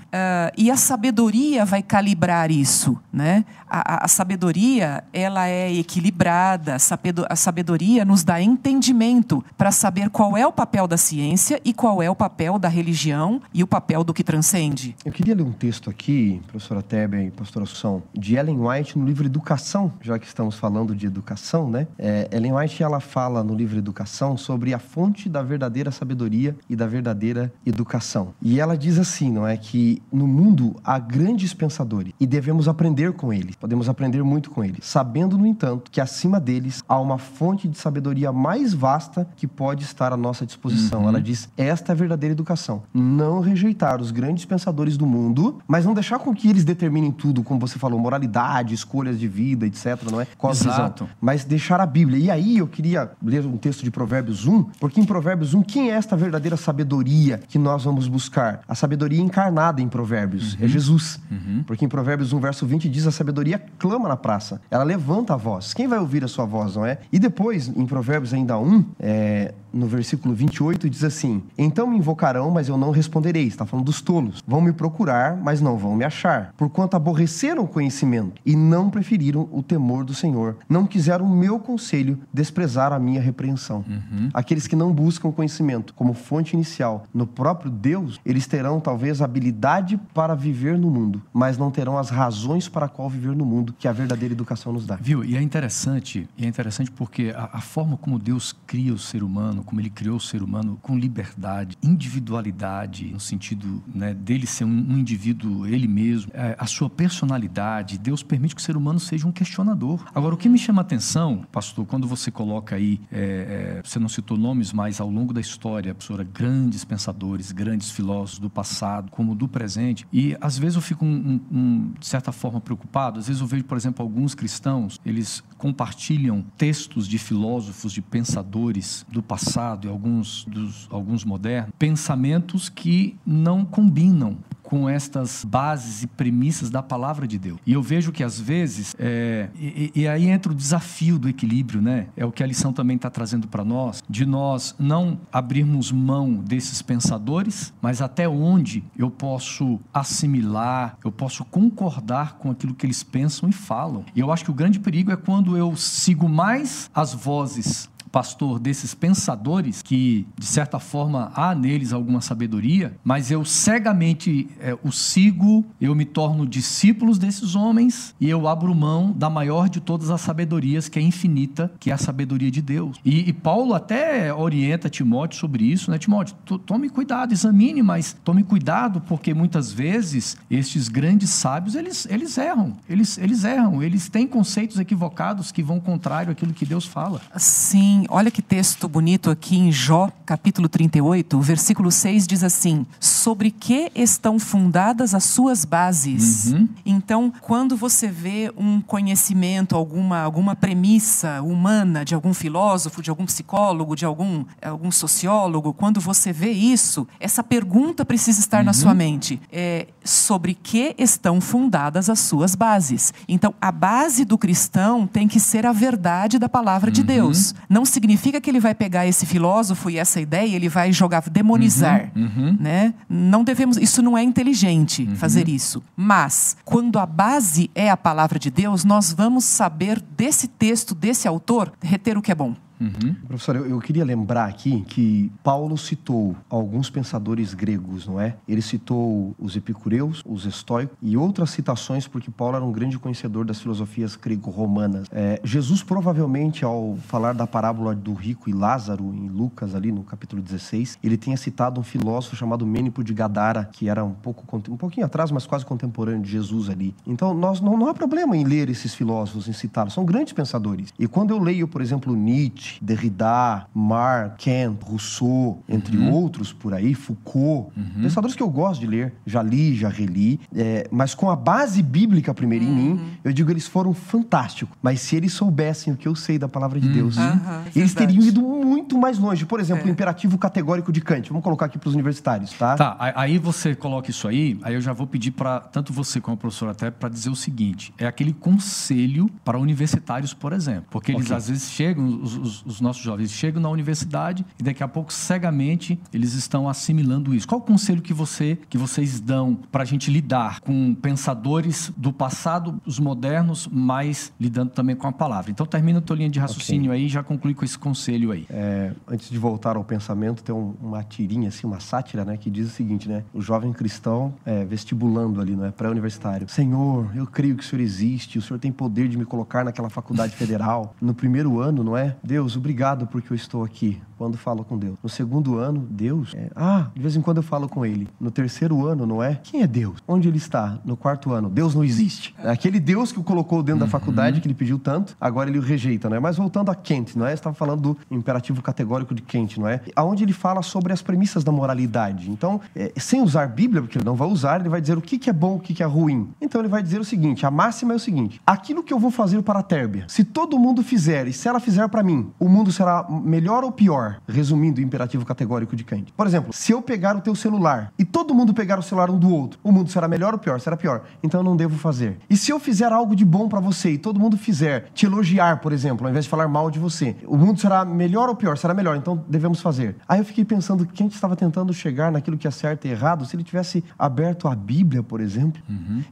e a sabedoria vai calibrar isso. Né? A, a, a sabedoria ela é equilibrada a sabedoria nos dá entendimento para saber qual é o papel da ciência e qual é o papel da religião e o papel do que transcende. Eu queria ler um texto aqui, professora Teber e pastora Assunção, de Ellen White no livro Educação, já que estamos falando de educação, né? É, Ellen White ela fala no livro Educação sobre a fonte da verdadeira sabedoria e da verdadeira educação. E ela diz assim, não é que no mundo há grandes pensadores e devemos aprender com eles. Podemos aprender muito com eles, sabendo no entanto que assim acima deles há uma fonte de sabedoria mais vasta que pode estar à nossa disposição. Uhum. Ela diz: esta é a verdadeira educação. Não rejeitar os grandes pensadores do mundo, mas não deixar com que eles determinem tudo, como você falou, moralidade, escolhas de vida, etc. Não é? Exato. Mas deixar a Bíblia. E aí eu queria ler um texto de Provérbios 1, porque em Provérbios 1, quem é esta verdadeira sabedoria que nós vamos buscar? A sabedoria encarnada em Provérbios. É uhum. É Jesus. Uhum. Porque em Provérbios 1, verso 20 diz: a sabedoria clama na praça. Ela levanta a voz. Quem vai ouvir? Ouvir a sua voz, não é? E depois, em Provérbios ainda 1, é, no versículo 28, diz assim: Então me invocarão, mas eu não responderei. Está falando dos tolos. Vão me procurar, mas não vão me achar. Porquanto aborreceram o conhecimento e não preferiram o temor do Senhor. Não quiseram o meu conselho, desprezar a minha repreensão. Uhum. Aqueles que não buscam conhecimento como fonte inicial no próprio Deus, eles terão talvez habilidade para viver no mundo, mas não terão as razões para qual viver no mundo que a verdadeira educação nos dá. Viu? E é interessante, e é interessante porque a, a forma como Deus cria o ser humano, como ele criou o ser humano com liberdade, individualidade, no sentido né, dele ser um, um indivíduo, ele mesmo, é, a sua personalidade. Deus permite que o ser humano seja um questionador. Agora, o que me chama a atenção, pastor, quando você coloca aí, é, é, você não citou nomes, mas ao longo da história, professora, grandes pensadores, grandes filósofos do passado, como do presente, e às vezes eu fico, um, um, de certa forma, preocupado. Às vezes eu vejo, por exemplo, alguns cristãos, eles compartilham textos de filósofos, de pensadores do passado passado e alguns dos alguns modernos, pensamentos que não combinam com estas bases e premissas da palavra de Deus. E eu vejo que às vezes, é, e, e, aí entra o desafio do equilíbrio, né? É o que a lição também está trazendo para nós, de nós não abrirmos mão desses pensadores, mas até onde eu posso assimilar, eu posso concordar com aquilo que eles pensam e falam. E eu acho que o grande perigo é quando eu sigo mais as vozes pastor, desses pensadores que, de certa forma, há neles alguma sabedoria, mas eu cegamente é, o sigo, eu me torno discípulos desses homens e eu abro mão da maior de todas as sabedorias, que é infinita, que é a sabedoria de Deus. E, e Paulo até orienta Timóteo sobre isso, né? Timóteo, tome cuidado, examine, mas tome cuidado, porque muitas vezes estes grandes sábios, eles, eles erram, eles, eles erram, eles têm conceitos equivocados que vão contrário àquilo que Deus fala. Sim, olha que texto bonito aqui em Jó, capítulo 38, versículo 6 diz assim: Sobre que estão fundadas as suas bases? Uhum. Então, quando você vê um conhecimento, alguma, alguma premissa humana de algum filósofo, de algum psicólogo, de algum, algum sociólogo, quando você vê isso, essa pergunta precisa estar uhum. na sua mente: é, sobre que estão fundadas as suas bases? Então, a base do cristão tem que ser a verdade da palavra uhum. de Deus. Não significa que ele vai pegar esse filósofo e essa ideia, ele vai jogar, demonizar, Uhum. né? Não devemos, isso não é inteligente fazer isso. Mas quando a base é a palavra de Deus, nós vamos saber desse texto, desse autor, reter o que é bom. Professor, eu, eu queria lembrar aqui que Paulo citou alguns pensadores gregos, não é? Ele citou os epicureus, os estoicos e outras citações, porque Paulo era um grande conhecedor das filosofias grego-romanas. É, Jesus, provavelmente, ao falar da parábola do rico e Lázaro, em Lucas, ali no capítulo 16, ele tenha citado um filósofo chamado Mênipo de Gadara, que era um, pouco, um pouquinho atrás, mas quase contemporâneo de Jesus ali. Então, nós, não, não há problema em ler esses filósofos, em citá-los. São grandes pensadores. E quando eu leio, por exemplo, Nietzsche, Derrida, Marx, Kant, Rousseau, entre outros por aí, Foucault, pensadores que eu gosto de ler, já li, já reli, é, mas com a base bíblica primeiro em mim, eu digo eles foram fantásticos. Mas se eles soubessem o que eu sei da palavra de Deus, Aham, eles teriam ido muito mais longe. Por exemplo, o É. imperativo categórico de Kant. Vamos colocar aqui para os universitários, tá? Tá, aí você coloca isso aí, aí eu já vou pedir para tanto você como a professora até para dizer o seguinte: é aquele conselho para universitários, por exemplo, porque eles Ok. às vezes chegam, os, os- os nossos jovens chegam na universidade e daqui a pouco cegamente eles estão assimilando isso. Qual o conselho que você que vocês dão para a gente lidar com pensadores do passado, os modernos, mas lidando também com a palavra? Então termina a tua linha de raciocínio aí, e já conclui com esse conselho aí. É, antes de voltar ao pensamento, tem um- uma tirinha, assim, uma sátira, né, que diz o seguinte, né? O jovem cristão é, vestibulando ali, né, pré-universitário. Senhor, eu creio que o Senhor existe, o Senhor tem poder de me colocar naquela faculdade federal. No primeiro ano, não é? Deus, obrigado porque eu estou aqui. Quando falo com Deus. No segundo ano, Deus. é, ah, de vez em quando eu falo com Ele. No terceiro ano, não é? Quem é Deus? Onde Ele está? No quarto ano, Deus não existe. É aquele Deus que o colocou dentro da faculdade, que ele pediu tanto, agora ele o rejeita, não é? Mas voltando a Kant, não é? Você estava falando do imperativo categórico de Kant, não é? Aonde ele fala sobre as premissas da moralidade. Então, é, sem usar Bíblia, porque ele não vai usar, ele vai dizer o que, que é bom, o que, que é ruim. Então, ele vai dizer o seguinte: a máxima é o seguinte: aquilo que eu vou fazer para a Térbia, se todo mundo fizer e se ela fizer para mim, o mundo será melhor ou pior? Resumindo o imperativo categórico de Kant. Por exemplo, se eu pegar o teu celular e todo mundo pegar o celular um do outro, o mundo será melhor ou pior? Será pior. Então eu não devo fazer. E se eu fizer algo de bom para você e todo mundo fizer, te elogiar, por exemplo, ao invés de falar mal de você, o mundo será melhor ou pior? Será melhor. Então devemos fazer. Aí eu fiquei pensando que Kant estava tentando chegar naquilo que é certo e errado. Se ele tivesse aberto a Bíblia, por exemplo,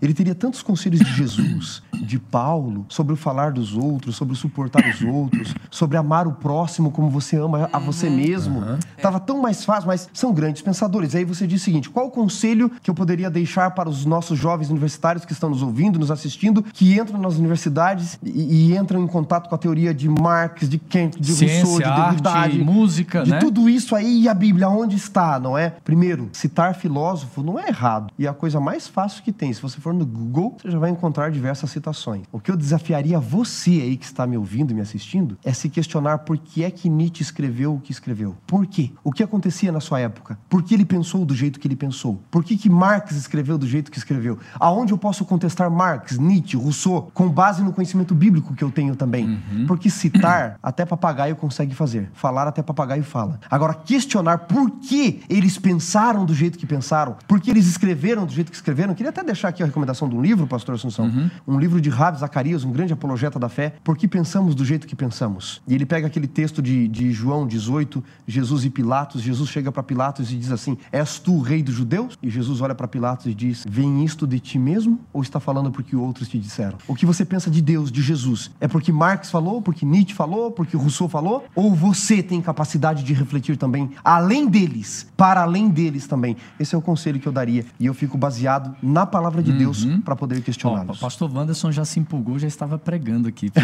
ele teria tantos conselhos de Jesus, de Paulo, sobre o falar dos outros, sobre o suportar os outros, sobre amar o próximo como você ama a você mesmo. Tava tão mais fácil, mas são grandes pensadores. Aí você diz o seguinte: qual o conselho que eu poderia deixar para os nossos jovens universitários que estão nos ouvindo, nos assistindo, que entram nas universidades e, e entram em contato com a teoria de Marx, de Kant, de Rousseau, Ciência, de Derrida, arte, de- música, de né? tudo isso aí e a Bíblia, onde está, não é? Primeiro, citar filósofo não é errado. E é a coisa mais fácil que tem. Se você for no Google, você já vai encontrar diversas citações. O que eu desafiaria você aí que está me ouvindo e me assistindo é se questionar por que é que Nietzsche escreveu o que escreveu. Por quê? O que acontecia na sua época? Por que ele pensou do jeito que ele pensou? Por que, que Marx escreveu do jeito que escreveu? Aonde eu posso contestar Marx, Nietzsche, Rousseau, com base no conhecimento bíblico que eu tenho também? Porque citar, até papagaio consegue fazer. Falar, até papagaio fala. Agora, questionar por que eles pensaram do jeito que pensaram, por que eles escreveram do jeito que escreveram. Queria até deixar aqui a recomendação de um livro, pastor Assunção. Um livro de Rav Zacarias, um grande apologeta da fé. Por que pensamos do jeito que pensamos? E ele pega aquele texto de, de João 18, Jesus e Pilatos. Jesus chega para Pilatos e diz assim: És tu o rei dos judeus? E Jesus olha para Pilatos e diz: Vem isto de ti mesmo ou está falando porque outros te disseram? O que você pensa de Deus, de Jesus? É porque Marx falou, porque Nietzsche falou, porque Rousseau falou? Ou você tem capacidade de refletir também além deles, para além deles também? Esse é o conselho que eu daria. E eu fico baseado na palavra de Deus para poder questioná-los. o pastor Wanderson já se empolgou, já estava pregando aqui.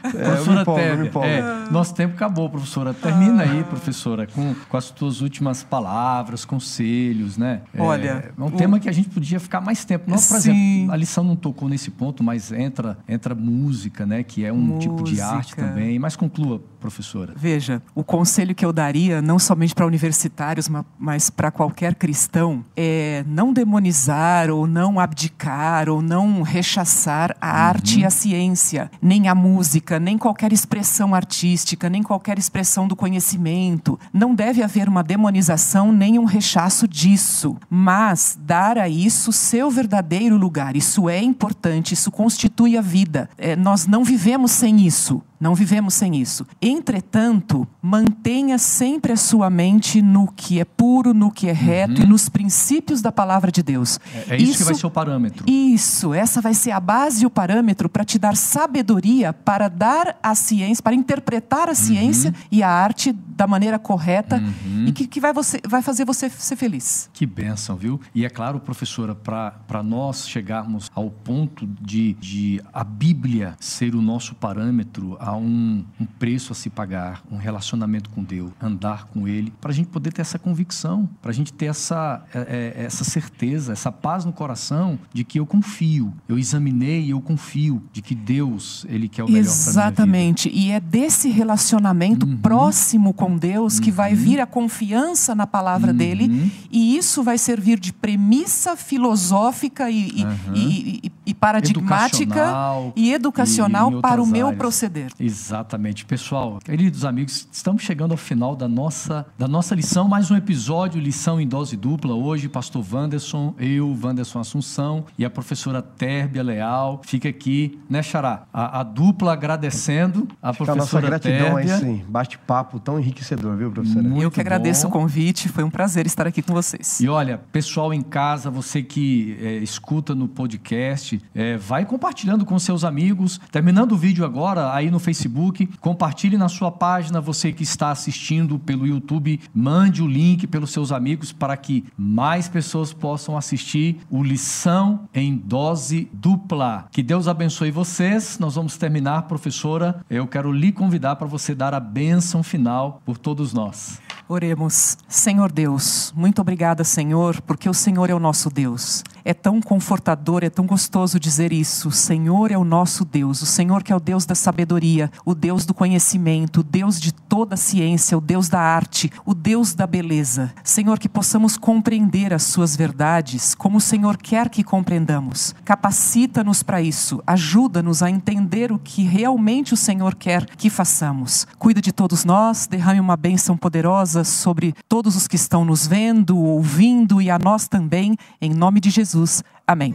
professora. É, eu me empolgo, me empolgo. é, nosso tempo acabou, professora. Termina aí, professora, com, com as tuas últimas palavras, conselhos, né? É, Olha, É um o- tema que a gente podia ficar mais tempo. Não, por Sim. exemplo, a lição não tocou nesse ponto, mas entra, entra música, né? Que é um tipo de arte Música. também. Mas conclua, professora. Veja, o conselho que eu daria, não somente para universitários, ma- mas para qualquer cristão, é não demonizar ou não abdicar ou não rechaçar a arte e a ciência, nem a música, nem qualquer expressão artística, nem qualquer expressão do conhecimento. Não deve haver uma demonização nem um rechaço disso, mas dar a isso seu verdadeiro lugar. Isso é importante, isso constitui a vida. É, nós não vivemos sem isso. Não vivemos sem isso. Entretanto, mantenha sempre a sua mente no que é puro, no que é reto uhum. e nos princípios da palavra de Deus. É, é isso, isso, que vai ser o parâmetro. Isso, essa vai ser a base e o parâmetro para te dar sabedoria para dar a ciência, para interpretar a ciência uhum. e a arte da maneira correta uhum. e que, que vai, você, vai fazer você ser feliz. Que bênção, viu? E é claro, professora, para nós chegarmos ao ponto de, de a Bíblia ser o nosso parâmetro, há um, um preço a se pagar, um relacionamento com Deus, andar com Ele, para a gente poder ter essa convicção, para a gente ter essa, é, é, essa certeza, essa paz no coração de que eu confio, eu examinei e eu confio de que Deus, Ele quer o melhor Exatamente. E é desse relacionamento uhum. próximo com Deus que uhum. vai vir a confiança na palavra uhum. dele, e isso vai servir de premissa filosófica e, uhum. e, e, e paradigmática educacional, e educacional para o meu áreas. proceder. Exatamente. Pessoal, queridos amigos, estamos chegando ao final da nossa, da nossa lição, mais um episódio, lição em dose dupla. Hoje, pastor Wanderson, eu, Wanderson Assunção e a professora Térbia Leal. Fica aqui, né, Xará? A, a dupla agradecendo a Fica professora a nossa gratidão Térbia. aí, sim. Bate-papo tão enriquecedor, viu, professora? Muito eu que agradeço bom. o convite, foi um prazer estar aqui com vocês. E olha, pessoal em casa, você que é, escuta no podcast, é, vai compartilhando com seus amigos. Terminando o vídeo agora, aí no Facebook, compartilhe na sua página. Você que está assistindo pelo YouTube, mande o link pelos seus amigos para que mais pessoas possam assistir o Lição em Dose Dupla. Que Deus abençoe vocês. Nós vamos terminar, professora. Eu quero lhe convidar para você dar a bênção final por todos nós. Oremos. Senhor Deus, muito obrigada, Senhor, porque o Senhor é o nosso Deus. É tão confortador, é tão gostoso dizer isso. O Senhor é o nosso Deus, o Senhor que é o Deus da sabedoria, o Deus do conhecimento, o Deus de toda a ciência, o Deus da arte, o Deus da beleza. Senhor, que possamos compreender as suas verdades como o Senhor quer que compreendamos. Capacita-nos para isso, ajuda-nos a entender o que realmente o Senhor quer que façamos. Cuida de todos nós, derrame uma bênção poderosa sobre todos os que estão nos vendo, ouvindo e a nós também, em nome de Jesus. Amém.